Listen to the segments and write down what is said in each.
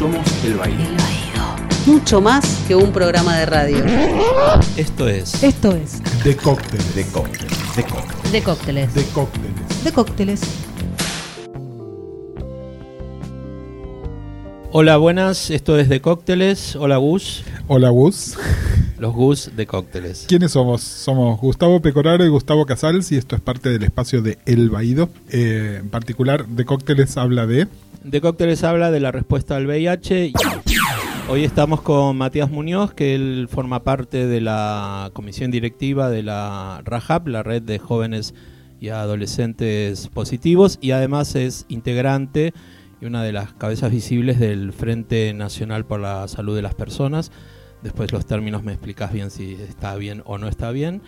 Somos El Baído. Mucho más que un programa de radio. Esto es Esto es De cócteles. De cóctel, de cóctel. De Cócteles. De cócteles. De Cócteles. Hola, buenas, esto es de Cócteles. Hola, Gus. Hola, Gus. Los Gus de Cócteles. ¿Quiénes somos? Somos Gustavo Pecoraro y Gustavo Casals y esto es parte del espacio de El Baído. Eh, en particular, de cócteles habla de... De Cócteles habla de la respuesta al VIH. Hoy estamos con Matías Muñoz, que él forma parte de la comisión directiva de la RAJAP, la red de jóvenes y adolescentes positivos, y además es integrante y una de las cabezas visibles del Frente Nacional por la Salud de las Personas. Después los términos me explicas bien si está bien o no está bien.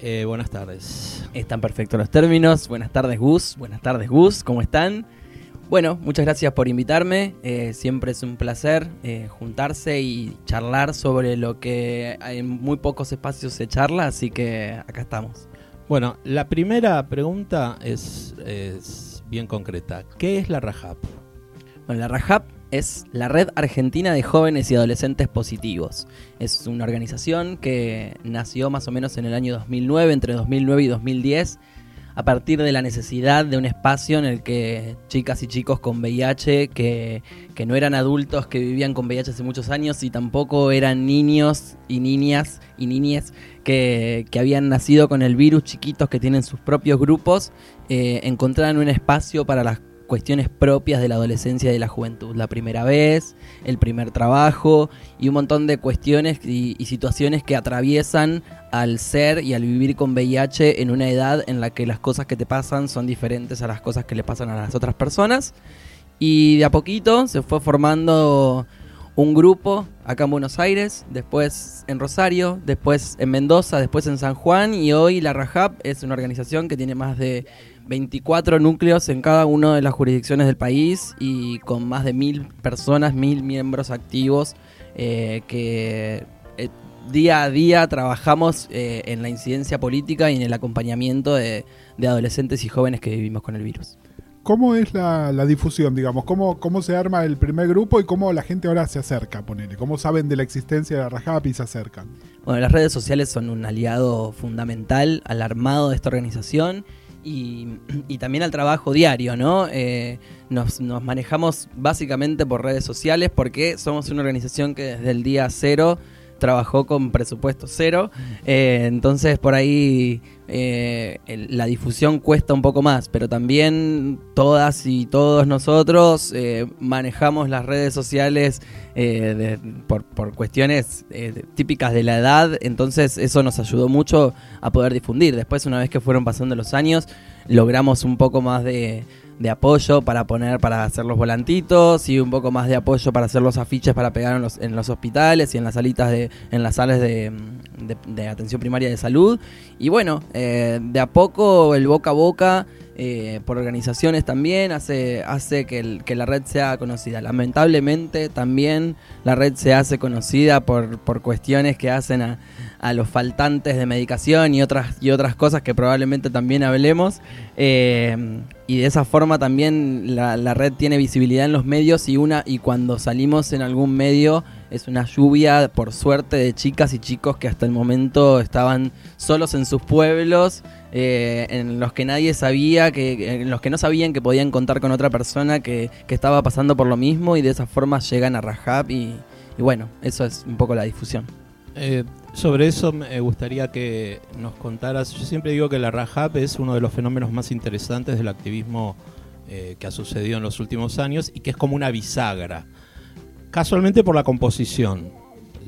Eh, buenas tardes. Están perfectos los términos. Buenas tardes, Gus. Buenas tardes, Gus. ¿Cómo están? Bueno, muchas gracias por invitarme. Eh, siempre es un placer eh, juntarse y charlar sobre lo que en muy pocos espacios se charla, así que acá estamos. Bueno, la primera pregunta es, es bien concreta. ¿Qué es la RAJAP? Bueno, la RAJAP es la Red Argentina de Jóvenes y Adolescentes Positivos. Es una organización que nació más o menos en el año 2009, entre 2009 y 2010, a partir de la necesidad de un espacio en el que chicas y chicos con VIH, que, que no eran adultos que vivían con VIH hace muchos años y tampoco eran niños y niñas y niñes que, que habían nacido con el virus, chiquitos que tienen sus propios grupos, eh, encontraran un espacio para las cuestiones propias de la adolescencia y de la juventud. La primera vez, el primer trabajo y un montón de cuestiones y, y, situaciones que atraviesan al ser y al vivir con VIH en una edad en la que las cosas que te pasan son diferentes a las cosas que le pasan a las otras personas. Y de a poquito se fue formando un grupo acá en Buenos Aires, después en Rosario, después en Mendoza, después en San Juan y hoy la RAJAP es una organización que tiene más de 24 núcleos en cada una de las jurisdicciones del país y con más de mil personas, mil miembros activos eh, que eh, día a día trabajamos eh, en la incidencia política y en el acompañamiento de, de, adolescentes y jóvenes que vivimos con el virus. ¿Cómo es la, la difusión, digamos? ¿Cómo, ¿Cómo se arma el primer grupo y cómo la gente ahora se acerca, ponele? ¿Cómo saben de la existencia de la Rajap y se acercan? Bueno, las redes sociales son un aliado fundamental al armado de esta organización y, también al trabajo diario, ¿no? Eh, nos, manejamos básicamente por redes sociales porque somos una organización que desde el día cero trabajó con presupuesto cero, eh, entonces por ahí eh, la difusión cuesta un poco más, pero también todas y todos nosotros eh, manejamos las redes sociales por, por, cuestiones típicas de la edad, entonces eso nos ayudó mucho a poder difundir. Después, una vez que fueron pasando los años, logramos un poco más de de apoyo para poner, para hacer los volantitos y un poco más de apoyo para hacer los afiches para pegar en los, en los hospitales y en las salitas de, en las salas de, de, atención primaria de salud. Y bueno, eh, de a poco el boca a boca eh, por organizaciones también hace, hace que, el, que, la red sea conocida. Lamentablemente también la red se hace conocida por, por cuestiones que hacen a, a, los faltantes de medicación y otras, y otras cosas que probablemente también hablemos. Eh, y de esa forma también la, red tiene visibilidad en los medios y, una, y cuando salimos en algún medio es una lluvia, por suerte, de chicas y chicos que hasta el momento estaban solos en sus pueblos. Eh, en los que nadie sabía, que, en los que no sabían que podían contar con otra persona que, que estaba pasando por lo mismo y de esa forma llegan a Rajab y, y bueno, eso es un poco la difusión. Eh, sobre eso me gustaría que nos contaras, yo siempre digo que la Rajab es uno de los fenómenos más interesantes del activismo eh, que ha sucedido en los últimos años y que es como una bisagra, casualmente por la composición,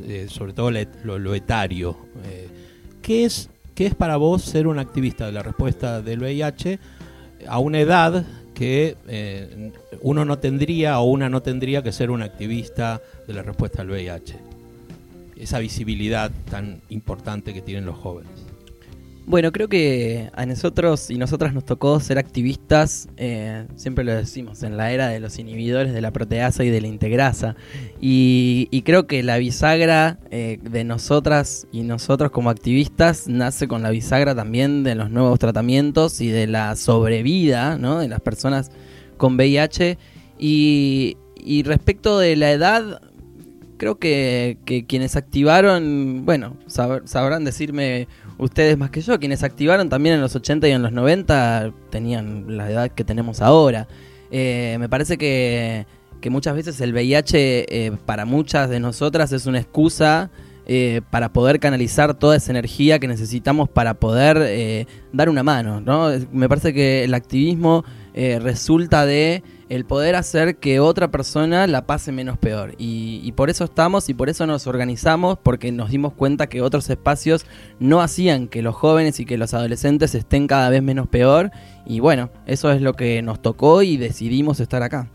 eh, sobre todo lo, etario. ¿Qué es ¿Qué es para vos ser un activista de la respuesta del VIH a una edad que eh, uno no tendría o una no tendría que ser un activista de la respuesta al VIH? Esa visibilidad tan importante que tienen los jóvenes. Bueno, creo que a nosotros y nosotras nos tocó ser activistas, eh, siempre lo decimos, en la era de los inhibidores de la proteasa y de la integrasa. Y, creo que la bisagra eh, de nosotras y nosotros como activistas nace con la bisagra también de los nuevos tratamientos y de la sobrevida ¿no? de las personas con VIH. Y, y respecto de la edad, creo que, que quienes activaron, bueno, sab- sabrán decirme ustedes más que yo, quienes activaron también en los 80 y en los 90 tenían la edad que tenemos ahora. Eh, me parece que, que muchas veces el VIH eh, para muchas de nosotras es una excusa eh, para poder canalizar toda esa energía que necesitamos para poder dar una mano. ¿no? Me parece que el activismo resulta de el poder hacer que otra persona la pase menos peor. Y, por eso estamos y por eso nos organizamos, porque nos dimos cuenta que otros espacios no hacían que los jóvenes y que los adolescentes estén cada vez menos peor. Y bueno, eso es lo que nos tocó y decidimos estar acá.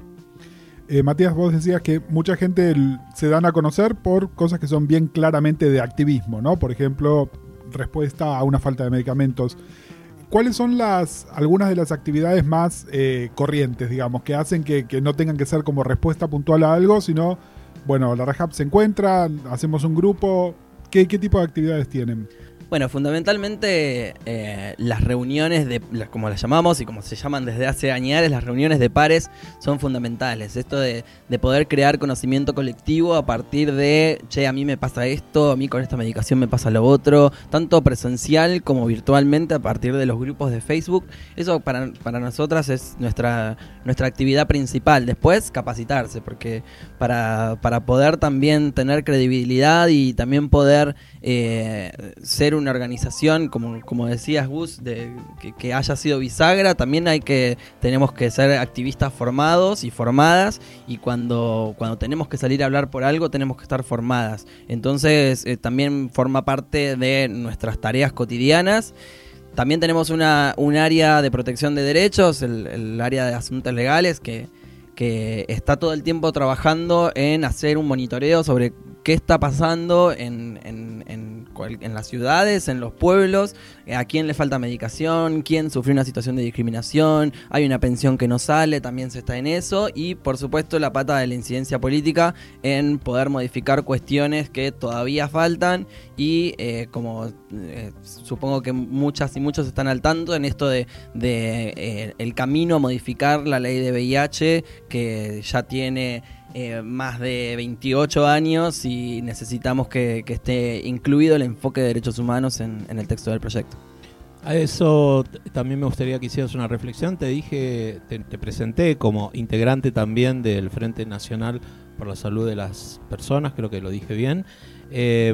Eh, Matías, vos decías que mucha gente se dan a conocer por cosas que son bien claramente de activismo, ¿no? Por ejemplo, respuesta a una falta de medicamentos. ¿Cuáles son las algunas de las actividades más eh, corrientes, digamos, que hacen que, no tengan que ser como respuesta puntual a algo, sino, bueno, la Rehab se encuentra, hacemos un grupo, ¿qué, qué tipo de actividades tienen? Bueno, fundamentalmente eh, las reuniones de, como las llamamos y como se llaman desde hace años, las reuniones de pares son fundamentales. Esto de, de poder crear conocimiento colectivo a partir de, che, a mí me pasa esto, a mí con esta medicación me pasa lo otro, tanto presencial como virtualmente a partir de los grupos de Facebook. Eso para, para nosotras es nuestra, nuestra actividad principal. Después, capacitarse, porque para, para poder también tener credibilidad y también poder eh, ser una organización, como, como decías Gus, de, que, haya sido bisagra, también hay que, tenemos que ser activistas formados y formadas, y cuando, cuando tenemos que salir a hablar por algo, tenemos que estar formadas. Entonces, eh, también forma parte de nuestras tareas cotidianas. También tenemos una, un área de protección de derechos, el, área de asuntos legales, que, que está todo el tiempo trabajando en hacer un monitoreo sobre qué está pasando en, en, en, en las ciudades, en los pueblos, eh, a quién le falta medicación, quién sufrió una situación de discriminación, hay una pensión que no sale, también se está en eso, y por supuesto la pata de la incidencia política en poder modificar cuestiones que todavía faltan y eh, como eh, supongo que muchas y muchos están al tanto en esto de, de, eh, el camino a modificar la ley de VIH que ya tiene eh, más de 28 años y necesitamos que, esté incluido el enfoque de derechos humanos en, el texto del proyecto. A eso también me gustaría que hicieras una reflexión. Te dije, te, te presenté como integrante también del Frente Nacional por la Salud de las Personas, creo que lo dije bien. Eh,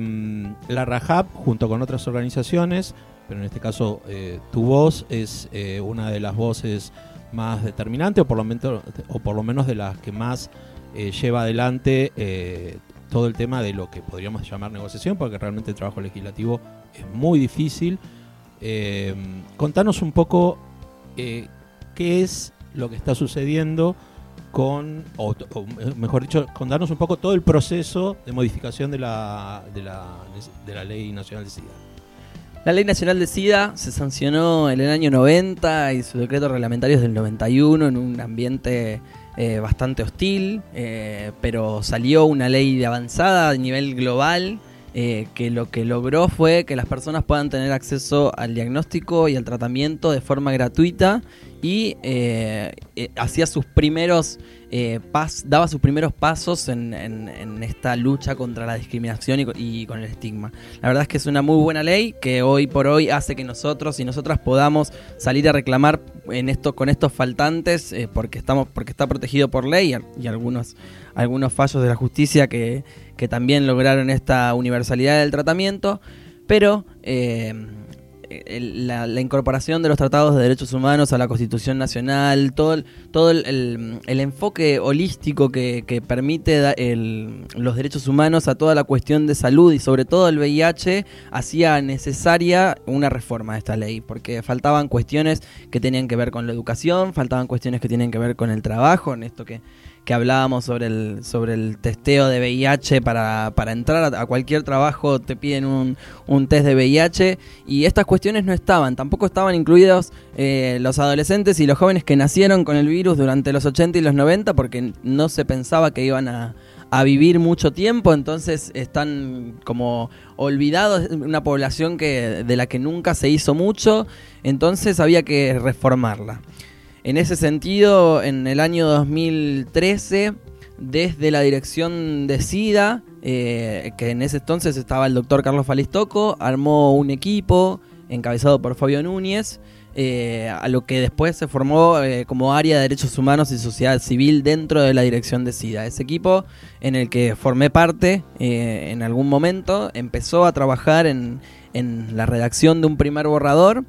la RAJAP, junto con otras organizaciones, pero en este caso eh, tu voz es eh, una de las voces más determinantes, o por lo menos, o por lo menos de las que más eh, lleva adelante eh, todo el tema de lo que podríamos llamar negociación, porque realmente el trabajo legislativo es muy difícil. Eh, contanos un poco eh, qué es lo que está sucediendo con, o, mejor dicho, contarnos un poco todo el proceso de modificación de la, de la, de la Ley Nacional de SIDA. La Ley Nacional de SIDA se sancionó en el año 90 y su decreto reglamentario es del 91 en un ambiente eh, bastante hostil, eh, pero salió una ley de avanzada a nivel global eh, que lo que logró fue que las personas puedan tener acceso al diagnóstico y al tratamiento de forma gratuita y hacía sus primeros eh, daba sus primeros pasos en, esta lucha contra la discriminación y, co- y con el estigma. La verdad es que es una muy buena ley que hoy por hoy hace que nosotros y nosotras podamos salir a reclamar en esto con estos faltantes eh, porque estamos porque está protegido por ley y, al- y algunos algunos fallos de la justicia que, que también lograron esta universalidad del tratamiento, pero eh, el- la, la incorporación de los tratados de derechos humanos a la Constitución Nacional, todo el, todo el, enfoque holístico que, que permite los derechos humanos a toda la cuestión de salud y sobre todo el VIH, hacía necesaria una reforma de esta ley, porque faltaban cuestiones que tenían que ver con la educación, faltaban cuestiones que tienen que ver con el trabajo, en esto que que hablábamos sobre el, sobre el testeo de VIH para, para entrar a, cualquier trabajo te piden un, un test de VIH y estas cuestiones no estaban, tampoco estaban incluidos eh, los adolescentes y los jóvenes que nacieron con el virus durante los 80 y los 90 porque no se pensaba que iban a, a vivir mucho tiempo, entonces están como olvidados, una población que, de la que nunca se hizo mucho, entonces había que reformarla. En ese sentido, en el año 2013 desde la dirección de SIDA, eh, que en ese entonces estaba el doctor Carlos Falistoco, armó un equipo encabezado por Fabio Núñez, eh, a lo que después se formó eh, como área de derechos humanos y sociedad civil dentro de la dirección de SIDA. Ese equipo en el que formé parte en algún momento empezó a trabajar en, en la redacción de un primer borrador.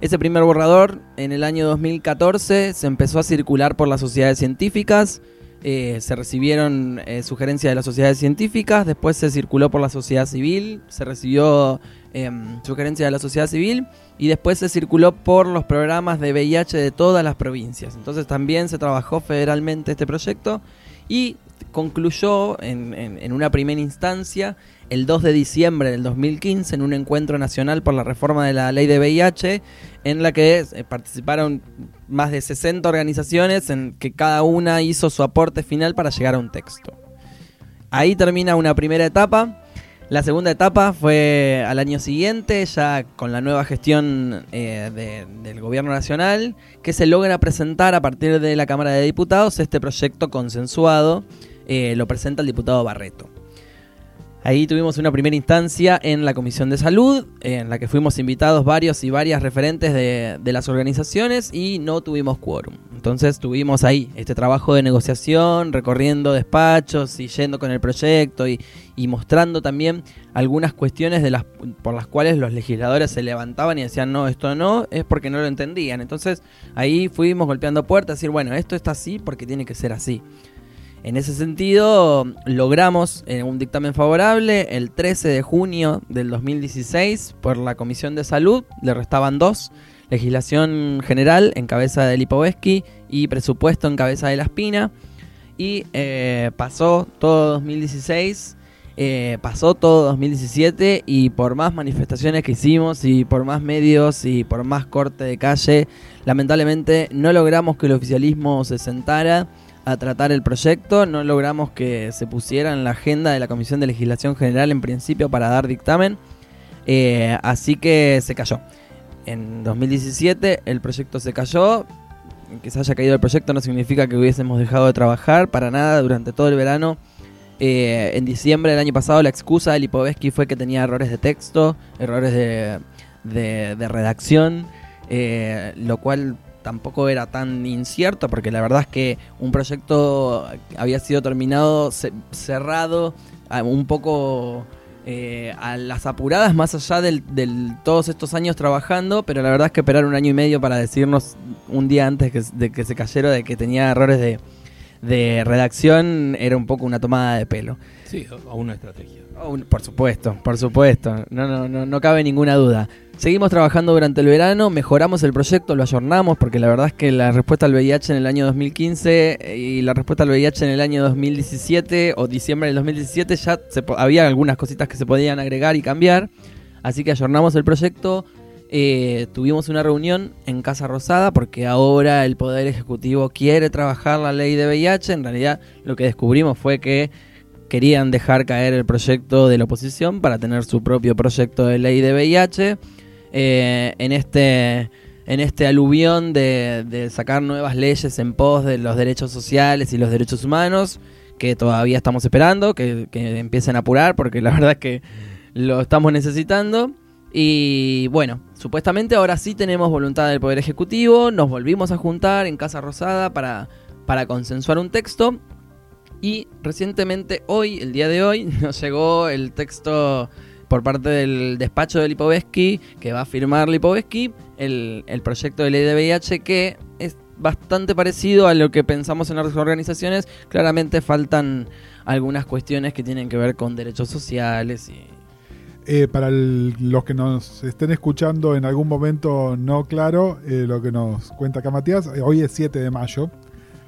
Ese primer borrador en el año 2014 se empezó a circular por las sociedades científicas, eh, se recibieron eh, sugerencias de las sociedades científicas, después se circuló por la sociedad civil, se recibió em, sugerencias de la sociedad civil y después se circuló por los programas de VIH de todas las provincias. Entonces también se trabajó federalmente este proyecto y concluyó en, una primera instancia el 2 de diciembre del 2015 en un encuentro nacional por la reforma de la ley de VIH en la que eh, participaron más de 60 organizaciones en que cada una hizo su aporte final para llegar a un texto. Ahí termina una primera etapa. La segunda etapa fue al año siguiente, ya con la nueva gestión eh, del gobierno nacional, que se logra presentar a partir de la Cámara de Diputados este proyecto consensuado eh, lo presenta el diputado Barreto. Ahí tuvimos una primera instancia en la Comisión de Salud, en la que fuimos invitados varios y varias referentes de, las organizaciones y no tuvimos quórum. Entonces tuvimos ahí este trabajo de negociación, recorriendo despachos y yendo con el proyecto y, mostrando también algunas cuestiones de las, por las cuales los legisladores se levantaban y decían no, esto no, es porque no lo entendían. Entonces ahí fuimos golpeando puertas, decir, bueno, esto está así porque tiene que ser así. En ese sentido, logramos eh, un dictamen favorable el 13 de junio del 2016 por la Comisión de Salud, le restaban dos, legislación general en cabeza de Lipovetsky y presupuesto en cabeza de La Espina, y eh, pasó todo 2016, eh, pasó todo 2017 y por más manifestaciones que hicimos y por más medios y por más corte de calle, lamentablemente no logramos que el oficialismo se sentara a tratar el proyecto. No logramos que se pusiera en la agenda de la Comisión de Legislación General en principio para dar dictamen. Eh, así que se cayó. En 2017 el proyecto se cayó. Que se haya caído el proyecto no significa que hubiésemos dejado de trabajar para nada durante todo el verano. Eh, en diciembre del año pasado la excusa de Lipovetsky fue que tenía errores de texto, errores de, de, redacción, eh, lo cual tampoco era tan incierto, porque la verdad es que un proyecto había sido terminado, cerrado, un poco eh, a las apuradas, más allá de todos estos años trabajando, pero la verdad es que esperar un año y medio para decirnos un día antes de que se cayera de que tenía errores de, de redacción era un poco una tomada de pelo. Sí, o una estrategia. Por supuesto, por supuesto, no, no, no, no cabe ninguna duda. Seguimos trabajando durante el verano, mejoramos el proyecto, lo ayornamos, porque la verdad es que la respuesta al VIH en el año 2015 eh, y la respuesta al VIH en el año 2017 o diciembre del 2017 ya había algunas cositas que se podían agregar y cambiar. Así que ayornamos el proyecto. Eh, tuvimos una reunión en Casa Rosada porque ahora el Poder Ejecutivo quiere trabajar la ley de VIH. En realidad lo que descubrimos fue que querían dejar caer el proyecto de la oposición para tener su propio proyecto de ley de VIH. Eh, en este en este aluvión de, sacar nuevas leyes en pos de los derechos sociales y los derechos humanos, que todavía estamos esperando, que, empiecen a apurar, porque la verdad es que lo estamos necesitando. Y bueno, supuestamente ahora sí tenemos voluntad del Poder Ejecutivo, nos volvimos a juntar en Casa Rosada para, para consensuar un texto. Y recientemente, hoy, el día de hoy, nos llegó el texto por parte del despacho de Lipovetsky, que va a firmar Lipovetsky, el, el proyecto de ley de VIH que es bastante parecido a lo que pensamos en las organizaciones. Claramente faltan algunas cuestiones que tienen que ver con derechos sociales y... Eh, para los que nos estén escuchando en algún momento no claro, eh, lo que nos cuenta acá Matías, eh, hoy es 7 de mayo,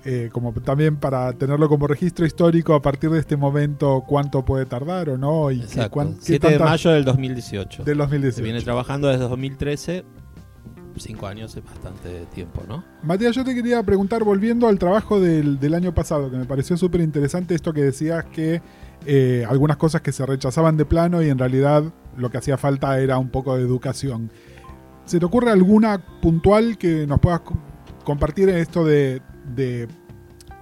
eh, como también para tenerlo como registro histórico a partir de este momento cuánto puede tardar o no. Y 7 de mayo del 2018. Del 2018. Se viene trabajando desde 2013. Cinco años es bastante tiempo, ¿no? Matías, yo te quería preguntar, volviendo al trabajo del, año pasado, que me pareció súper interesante esto que decías que eh, algunas cosas que se rechazaban de plano y en realidad lo que hacía falta era un poco de educación. ¿Se te ocurre alguna puntual que nos puedas compartir en esto de,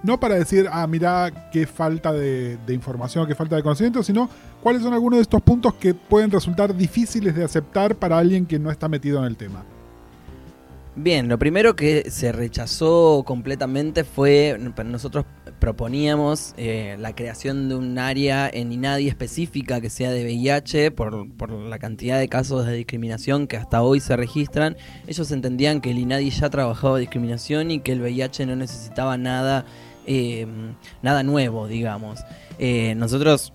no para decir, ah, mira qué falta de, de información, qué falta de conocimiento, sino cuáles son algunos de estos puntos que pueden resultar difíciles de aceptar para alguien que no está metido en el tema. Bien, lo primero que se rechazó completamente fue, nosotros proponíamos eh, la creación de un área en INADI específica que sea de VIH por, por, la cantidad de casos de discriminación que hasta hoy se registran. Ellos entendían que el INADI ya trabajaba discriminación y que el VIH no necesitaba nada, eh, nada nuevo, digamos. Eh, nosotros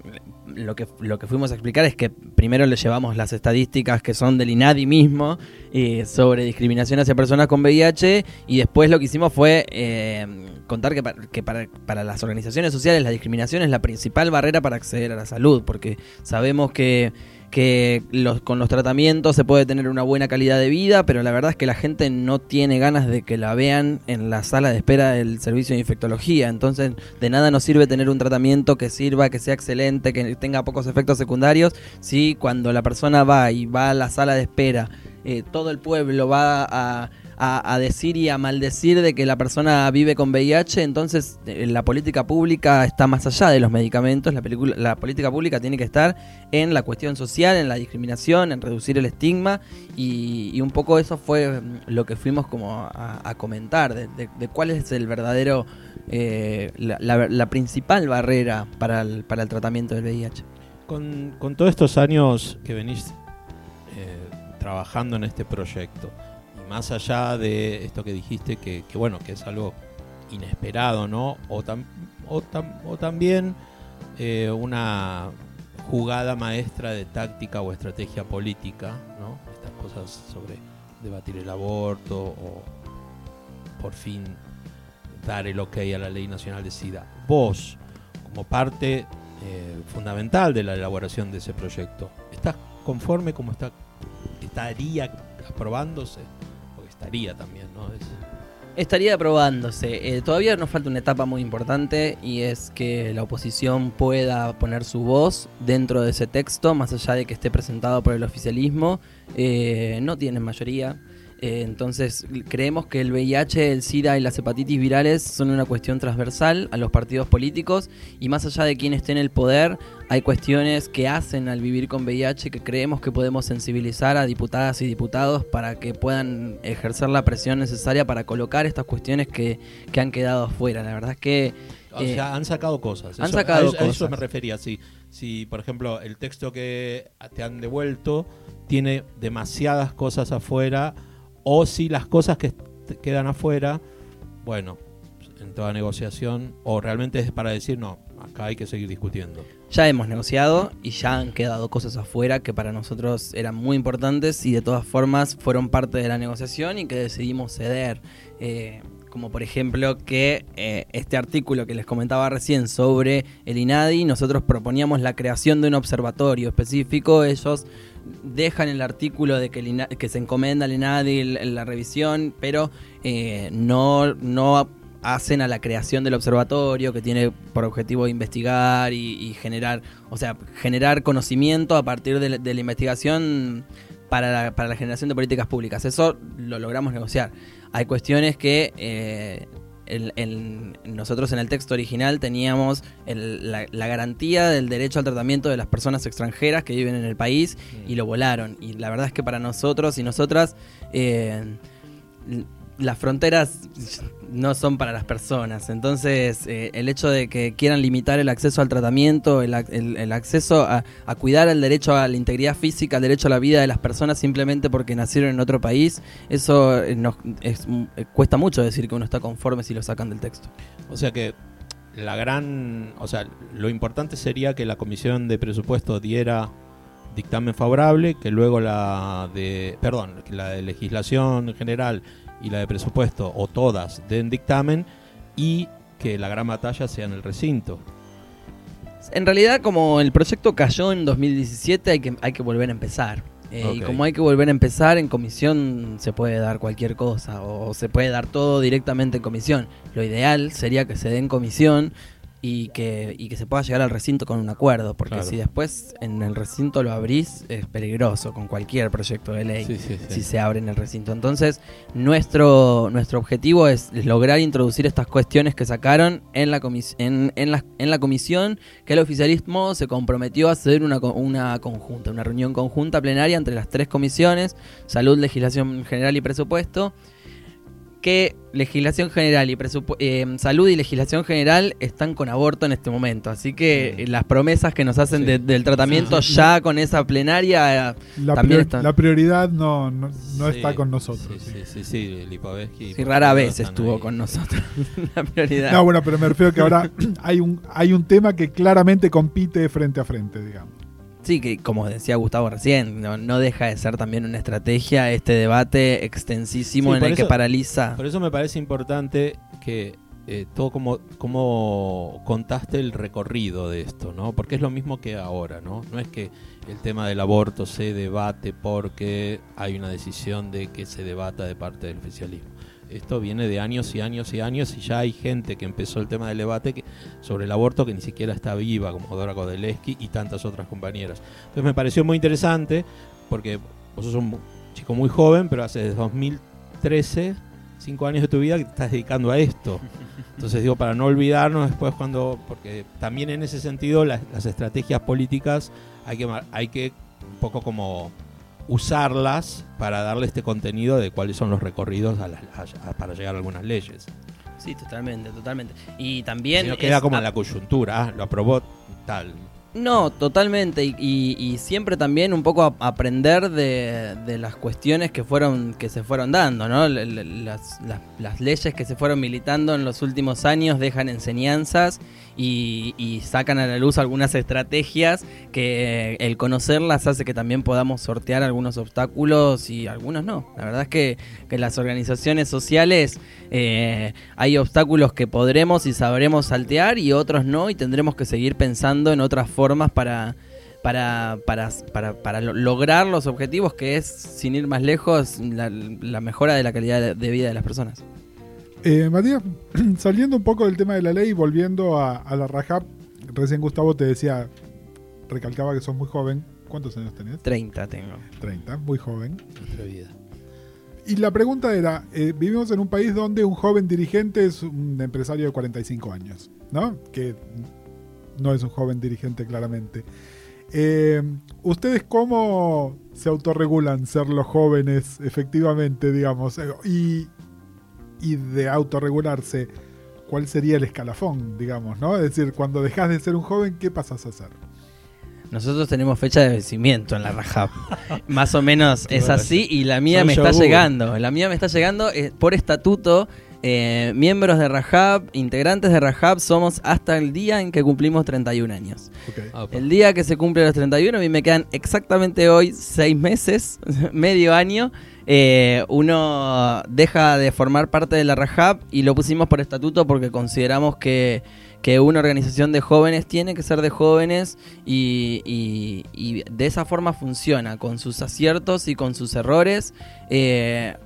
lo que, lo que fuimos a explicar es que primero le llevamos las estadísticas que son del INADI mismo eh, sobre discriminación hacia personas con VIH y después lo que hicimos fue eh, contar que, para, que para, para, las organizaciones sociales la discriminación es la principal barrera para acceder a la salud, porque sabemos que que los, con los tratamientos se puede tener una buena calidad de vida, pero la verdad es que la gente no tiene ganas de que la vean en la sala de espera del servicio de infectología. Entonces, de nada nos sirve tener un tratamiento que sirva, que sea excelente, que tenga pocos efectos secundarios, si cuando la persona va y va a la sala de espera, eh, todo el pueblo va a a, decir y a maldecir de que la persona vive con VIH, entonces eh, la política pública está más allá de los medicamentos, la, la, política pública tiene que estar en la cuestión social, en la discriminación, en reducir el estigma y, un poco eso fue mm, lo que fuimos como a, comentar, de, cuál es el verdadero, eh, la, principal barrera para el, para el tratamiento del VIH. Con, con todos estos años que venís eh, trabajando en este proyecto, más allá de esto que dijiste, que, bueno, que es algo inesperado, ¿no? O, o también eh, una jugada maestra de táctica o estrategia política, ¿no? Estas cosas sobre debatir el aborto o por fin dar el ok a la ley nacional de SIDA. Vos, como parte eh, fundamental de la elaboración de ese proyecto, ¿estás conforme como está, estaría aprobándose? Estaría también, ¿no? Es... Estaría aprobándose. Eh, todavía nos falta una etapa muy importante y es que la oposición pueda poner su voz dentro de ese texto, más allá de que esté presentado por el oficialismo. Eh, no tienen mayoría. Eh, entonces, creemos que el VIH, el SIDA y las hepatitis virales son una cuestión transversal a los partidos políticos y más allá de quien esté en el poder, hay cuestiones que hacen al vivir con VIH que creemos que podemos sensibilizar a diputadas y diputados para que puedan ejercer la presión necesaria para colocar estas cuestiones que, que han quedado afuera. La verdad es que... O eh, sea, han sacado cosas. Han eso, sacado a eso, cosas. A eso me refería, sí. Si, por ejemplo, el texto que te han devuelto tiene demasiadas cosas afuera o si las cosas que quedan afuera, bueno, en toda negociación, o realmente es para decir, no, acá hay que seguir discutiendo. Ya hemos negociado y ya han quedado cosas afuera que para nosotros eran muy importantes y de todas formas fueron parte de la negociación y que decidimos ceder. Eh, como por ejemplo que eh, este artículo que les comentaba recién sobre el INADI, nosotros proponíamos la creación de un observatorio específico, ellos dejan el artículo de que, el INADI, que se encomienda al INADI la, la revisión, pero eh, no, no hacen a la creación del observatorio que tiene por objetivo investigar y, y generar, o sea, generar conocimiento a partir de, de la investigación para la, para la generación de políticas públicas. Eso lo logramos negociar. Hay cuestiones que eh, nosotros en el texto original teníamos la, garantía del derecho al tratamiento de las personas extranjeras que viven en el país y lo volaron. Y la verdad es que para nosotros y nosotras eh, las fronteras no son para las personas. Entonces, eh, el hecho de que quieran limitar el acceso al tratamiento, el, el, acceso a, a, cuidar el derecho a la integridad física, el derecho a la vida de las personas simplemente porque nacieron en otro país, eso eh, nos, es, eh, cuesta mucho decir que uno está conforme si lo sacan del texto. O sea que la gran, o sea, lo importante sería que la Comisión de Presupuesto diera dictamen favorable, que luego la de, perdón, la de legislación general y la de presupuesto, o todas, den dictamen y que la gran batalla sea en el recinto. En realidad, como el proyecto cayó en 2017, hay que, hay que volver a empezar. Eh, okay. Y como hay que volver a empezar, en comisión se puede dar cualquier cosa, o se puede dar todo directamente en comisión. Lo ideal sería que se dé en comisión y que, y que se pueda llegar al recinto con un acuerdo, porque Claro. si después en el recinto lo abrís, es peligroso con cualquier proyecto de ley Sí, sí, sí. si se abre en el recinto. Entonces, nuestro, nuestro objetivo es lograr introducir estas cuestiones que sacaron en la, comis- en, en la, en la comisión, que el oficialismo se comprometió a hacer una, una conjunta, una reunión conjunta plenaria entre las tres comisiones, salud, legislación general y presupuesto, que legislación general y presupu- eh, salud y legislación general están con aborto en este momento. Así que eh, las promesas que nos hacen Sí. de- del tratamiento Sí, ya con esa plenaria... eh, La, También prior- está- la prioridad no, no, no Sí, está con nosotros. Sí, sí, sí, sí, rara vez están estuvo ahí. con nosotros la prioridad. No, bueno, pero me refiero que ahora hay un, hay un tema que claramente compite frente a frente, digamos. Sí, que como decía Gustavo recién, no, no deja de ser también una estrategia este debate extensísimo Sí, en el que paraliza. Por eso me parece importante que eh, todo como, como contaste el recorrido de esto, ¿no? Porque es lo mismo que ahora, ¿no? No es que el tema del aborto se debate porque hay una decisión de que se debata de parte del oficialismo. Esto viene de años y años y años y ya hay gente que empezó el tema del debate sobre el aborto que ni siquiera está viva, como Dora Kodeleski y tantas otras compañeras. Entonces me pareció muy interesante porque vos sos un chico muy joven, pero hace desde 2013, cinco años de tu vida que te estás dedicando a esto. Entonces digo, para no olvidarnos después cuando, porque también en ese sentido las, las estrategias políticas hay que, hay que un poco como usarlas para darle este contenido de cuáles son los recorridos a las- a- a- para llegar a algunas leyes. Sí, totalmente, totalmente. Y también... Si no queda es- como en la coyuntura, ah, lo aprobó tal. No, totalmente. Y, y- y siempre también un poco aprender de, de las cuestiones que fueron que se fueron dando, ¿no? Las, las- leyes que se fueron militando en los últimos años dejan enseñanzas y, y sacan a la luz algunas estrategias que el conocerlas hace que también podamos sortear algunos obstáculos y algunos no. La verdad es que, que las organizaciones sociales eh, hay obstáculos que podremos y sabremos saltear y otros no y tendremos que seguir pensando en otras formas para, para, para, para, para lo- lograr los objetivos que es, sin ir más lejos, la, la mejora de la calidad de- vida de las personas. Eh, Matías, saliendo un poco del tema de la ley y volviendo a, a la Rajab, recién Gustavo te decía, recalcaba que sos muy joven. ¿Cuántos años tenés? 30 tengo. 30, muy joven. Nuestra vida. Y la pregunta era, eh, vivimos en un país donde un joven dirigente es un empresario de 45 años, ¿no? Que no es un joven dirigente claramente. Eh, ¿Ustedes cómo se autorregulan ser los jóvenes, efectivamente, digamos? Eh, Y, y de autorregularse, ¿cuál sería el escalafón, digamos, no? Es decir, cuando dejas de ser un joven, ¿qué pasas a ser? Nosotros tenemos fecha de vencimiento en la Rajab. Más o menos es así y la mía son me está llegando. La mía me está llegando eh, por estatuto. Eh, miembros de Rajab, integrantes de Rajab, somos hasta el día en que cumplimos 31 años. El día que se cumple los 31, a mí me quedan exactamente hoy 6 meses, medio año. Eh, uno deja de formar parte de la Rajab y lo pusimos por estatuto porque consideramos que, que una organización de jóvenes tiene que ser de jóvenes y, de esa forma funciona, con sus aciertos y con sus errores. Eh,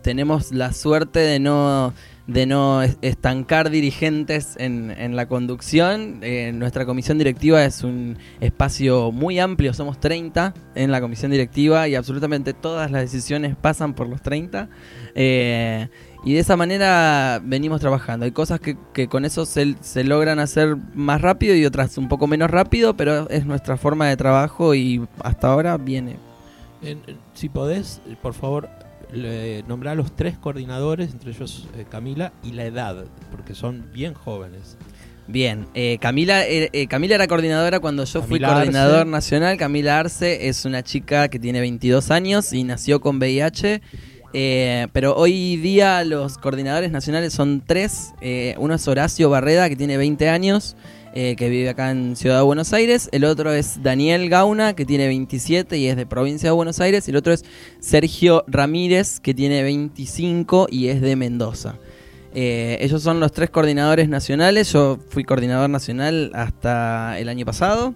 tenemos la suerte de no de no es- estancar dirigentes en, la conducción. Eh, nuestra comisión directiva es un espacio muy amplio, somos 30 en la comisión directiva y absolutamente todas las decisiones pasan por los 30. Eh, y de esa manera venimos trabajando. Hay cosas que, que con eso se, se logran hacer más rápido y otras un poco menos rápido, pero es nuestra forma de trabajo y hasta ahora viene. En- en- si podés, por favor, le- nombrar a los tres coordinadores, entre ellos eh, Camila, y la edad, porque son bien jóvenes. Bien, eh, Camila, eh, eh, Camila era coordinadora cuando yo fui coordinador Arce. nacional. Camila Arce es una chica que tiene 22 años y nació con VIH. Eh, pero hoy día los coordinadores nacionales son tres. eh, uno es Horacio Barreda, que tiene 20 años, eh, que vive acá en Ciudad de Buenos Aires. El otro es Daniel Gauna, que tiene 27 y es de provincia de Buenos Aires. Y el otro es Sergio Ramírez, que tiene 25 y es de Mendoza. Eh, ellos son los tres coordinadores nacionales. Yo fui coordinador nacional hasta el año pasado.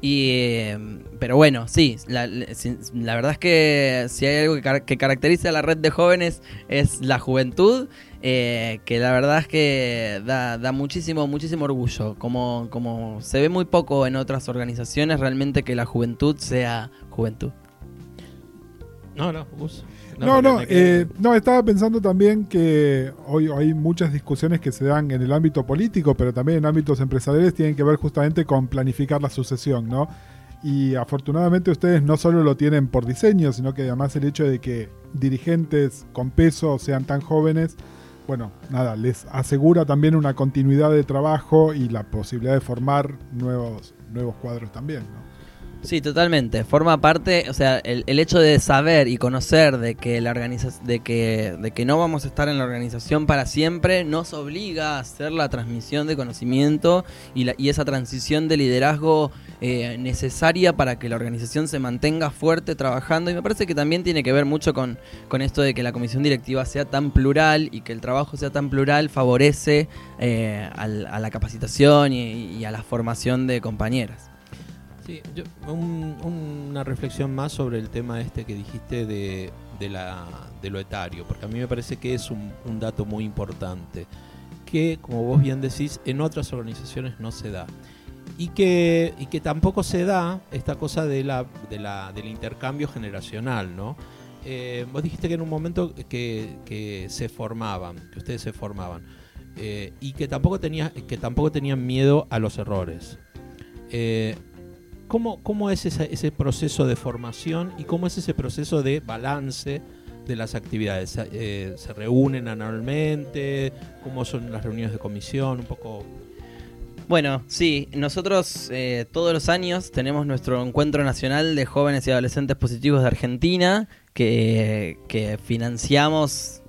Y, eh, pero bueno, sí, la, verdad es que si hay algo que, car- que caracteriza a la red de jóvenes es la juventud, eh, que la verdad es que da, muchísimo, muchísimo orgullo. Como, como se ve muy poco en otras organizaciones, realmente que la juventud sea juventud. No, no, Gus. No, no, quedé- eh, no, estaba pensando también que hoy hay muchas discusiones que se dan en el ámbito político, pero también en ámbitos empresariales tienen que ver justamente con planificar la sucesión, ¿no? Y afortunadamente ustedes no solo lo tienen por diseño, sino que además el hecho de que dirigentes con peso sean tan jóvenes, bueno, nada, les asegura también una continuidad de trabajo y la posibilidad de formar nuevos, nuevos cuadros también, ¿no? Sí, totalmente. Forma parte, o sea, el, el hecho de saber y conocer de que la de que, de que no vamos a estar en la organización para siempre, nos obliga a hacer la transmisión de conocimiento y, la- y esa transición de liderazgo eh, necesaria para que la organización se mantenga fuerte trabajando. Y me parece que también tiene que ver mucho con, con esto de que la comisión directiva sea tan plural y que el trabajo sea tan plural favorece eh, al- a la capacitación y a la formación de compañeras. Sí, yo- un- una reflexión más sobre el tema este que dijiste de, de la, de lo etario, porque a mí me parece que es un, dato muy importante, que como vos bien decís, en otras organizaciones no se da. Y que, y que tampoco se da esta cosa de la, de la, del intercambio generacional, ¿no? Eh, vos dijiste que en un momento que, que se formaban, que ustedes se formaban, eh, y que tampoco, tenía, que tampoco tenían miedo a los errores. Eh, ¿Cómo, cómo es ese, ese proceso de formación y cómo es ese proceso de balance de las actividades? Eh, ¿Se reúnen anualmente? ¿Cómo son las reuniones de comisión? Un poco... Bueno, sí, nosotros eh, todos los años tenemos nuestro encuentro nacional de jóvenes y adolescentes positivos de Argentina, que, que financiamos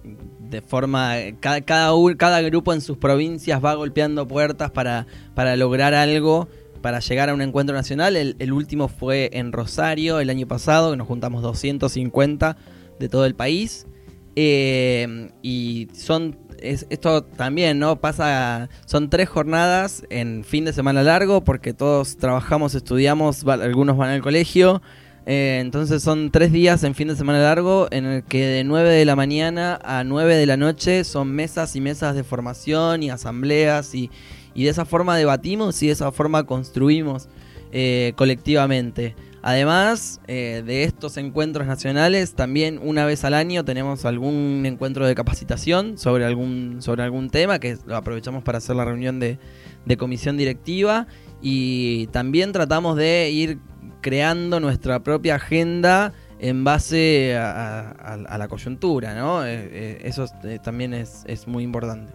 de forma... Cada, cada, cada grupo en sus provincias va golpeando puertas para, para lograr algo, para llegar a un encuentro nacional. El, último fue en Rosario el año pasado, que nos juntamos 250 de todo el país. Eh, y son es- esto también, ¿no? Pasa, son tres jornadas en fin de semana largo porque todos trabajamos, estudiamos, algunos van al colegio. Eh, entonces son tres días en fin de semana largo en el que de 9 de la mañana a 9 de la noche son mesas y mesas de formación y asambleas y, y de esa forma debatimos y de esa forma construimos eh, colectivamente. Además eh, de estos encuentros nacionales, también una vez al año tenemos algún encuentro de capacitación sobre algún, sobre algún tema, que lo aprovechamos para hacer la reunión de, de comisión directiva. Y también tratamos de ir creando nuestra propia agenda en base a, a- la coyuntura, ¿no? Eh, eh, eso es- eh, también es, es muy importante.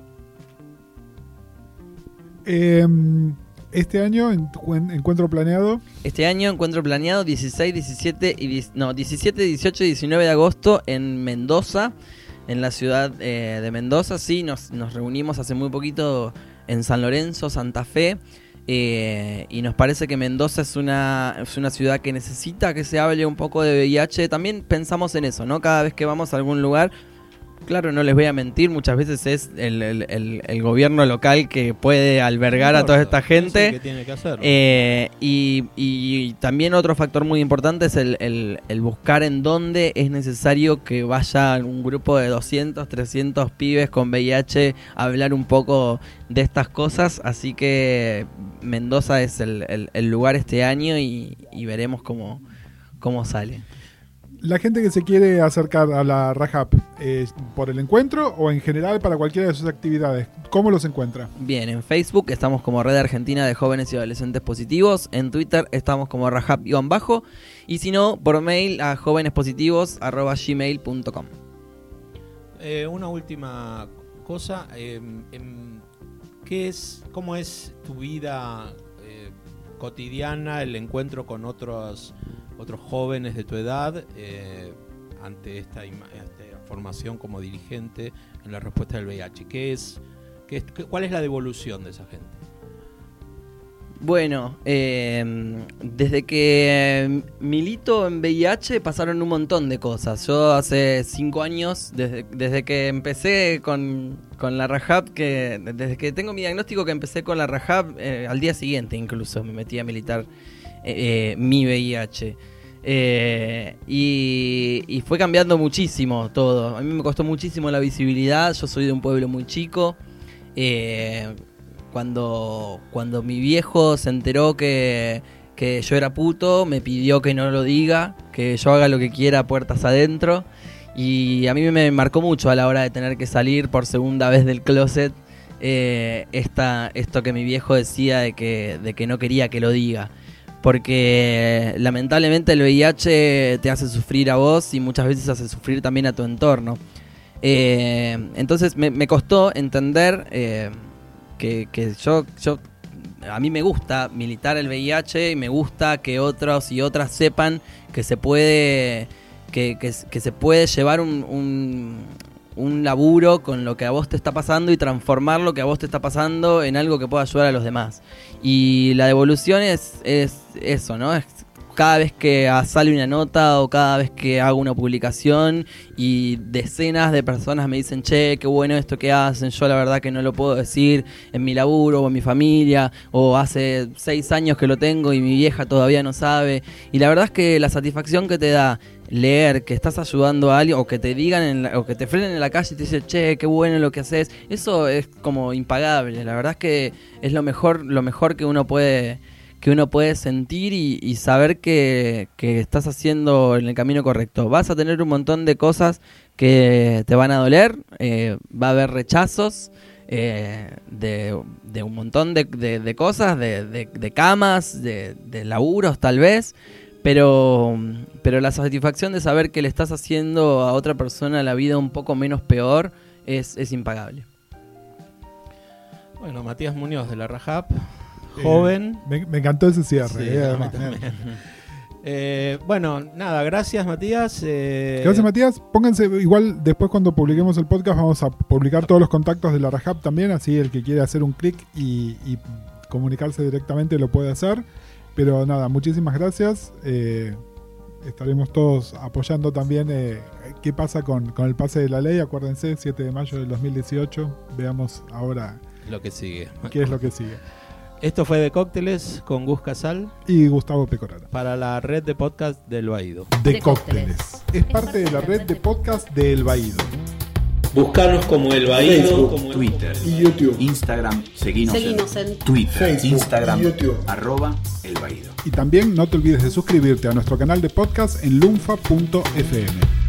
Eh, este año, en- en- encuentro planeado, Este año encuentro planeado 16, 17 y 10 no, 17, 18 y 19 de agosto en Mendoza, en la ciudad eh, de Mendoza. Sí, nos, nos reunimos hace muy poquito en San Lorenzo, Santa Fe. eh, y nos parece que Mendoza es una, es una ciudad que necesita que se hable un poco de VIH. También pensamos en eso, ¿no? Cada vez que vamos a algún lugar, claro, no les voy a mentir, muchas veces es el, el- el- el gobierno local que puede albergar a toda esta gente. ¿Qué tiene que hacer? Eh, y, y también otro factor muy importante es el, buscar en dónde es necesario que vaya un grupo de 200, 300 pibes con VIH a hablar un poco de estas cosas. Así que Mendoza es el, lugar este año y, y veremos cómo, cómo sale. La gente que se quiere acercar a la Rajap, eh, ¿por el encuentro o en general para cualquiera de sus actividades? ¿Cómo los encuentra? Bien, en Facebook estamos como Red Argentina de Jóvenes y Adolescentes Positivos. En Twitter estamos como Rajap-bajo. Y si no, por mail a jóvenespositivos.gmail.com. Eh, una última cosa. eh, em, ¿qué es, ¿Cómo es tu vida eh, cotidiana, el encuentro con otros, otros jóvenes de tu edad eh, ante esta, formación como dirigente en la respuesta del VIH? ¿Qué es, ¿Cuál es la devolución de esa gente? Bueno, eh, desde que eh, milito en VIH pasaron un montón de cosas. Yo hace cinco años, desde, desde que empecé con, con la Rajab, que desde que tengo mi diagnóstico que empecé con la Rajab, eh, al día siguiente incluso me metí a militar eh, mi VIH. Eh, y, fue cambiando muchísimo todo. A mí me costó muchísimo la visibilidad. Yo soy de un pueblo muy chico. Eh, cuando, cuando mi viejo se enteró que, que yo era puto, me pidió que no lo diga, que yo haga lo que quiera puertas adentro. Y a mí me marcó mucho a la hora de tener que salir por segunda vez del closet esta, esto que mi viejo decía de que, de que no quería que lo diga. Porque lamentablemente el VIH te hace sufrir a vos y muchas veces hace sufrir también a tu entorno. Eh, entonces me, costó entender eh, que, yo, yo, a mí me gusta militar el VIH y me gusta que otros y otras sepan que se puede, que, se puede llevar un, un laburo con lo que a vos te está pasando y transformar lo que a vos te está pasando en algo que pueda ayudar a los demás. Y la devolución es, es eso, ¿no? Es cada vez que ah, sale una nota o cada vez que hago una publicación y decenas de personas me dicen, che, qué bueno esto que hacen, yo la verdad que no lo puedo decir en mi laburo o en mi familia, o hace seis años que lo tengo y mi vieja todavía no sabe. Y la verdad es que la satisfacción que te da leer que estás ayudando a alguien o que te digan en la- o que te frenen en la calle y te dicen, che, qué bueno lo que haces, eso es como impagable. La verdad es que es lo mejor, lo mejor que uno puede que uno puede sentir y, y saber que, estás haciendo en el camino correcto. Vas a tener un montón de cosas que te van a doler, eh, va a haber rechazos eh, de, de un montón de, de- de cosas, de, camas, de laburos tal vez, pero, pero la satisfacción de saber que le estás haciendo a otra persona la vida un poco menos peor es, es impagable. Bueno, Matías Muñoz de la Rajap, joven. Eh, me, me encantó ese cierre. Sí, eh. Eh, bueno, nada, gracias Matías. eh, Gracias, Matías. Pónganse, igual después cuando publiquemos el podcast vamos a publicar todos los contactos de la Rajab también, así el que quiere hacer un clic y, y comunicarse directamente lo puede hacer. Pero nada, muchísimas gracias. Eh, estaremos todos apoyando también eh, qué pasa con, con el pase de la ley. Acuérdense, 7 de mayo del 2018. Veamos ahora Lo que sigue. qué es lo que sigue. Esto fue de cócteles con Gus Casal Y Gustavo Pecoraro. para la red de podcast del Baído. De, De cócteles. Es parte de la red de podcast de El Baído. Buscarnos como el Facebook, Twitter, Y YouTube. Instagram, seguinos, Seguinos en, en Twitter, Facebook, Instagram, YouTube. arroba el Baído. Y también no te olvides de suscribirte a nuestro canal de podcast en lunfa.fm.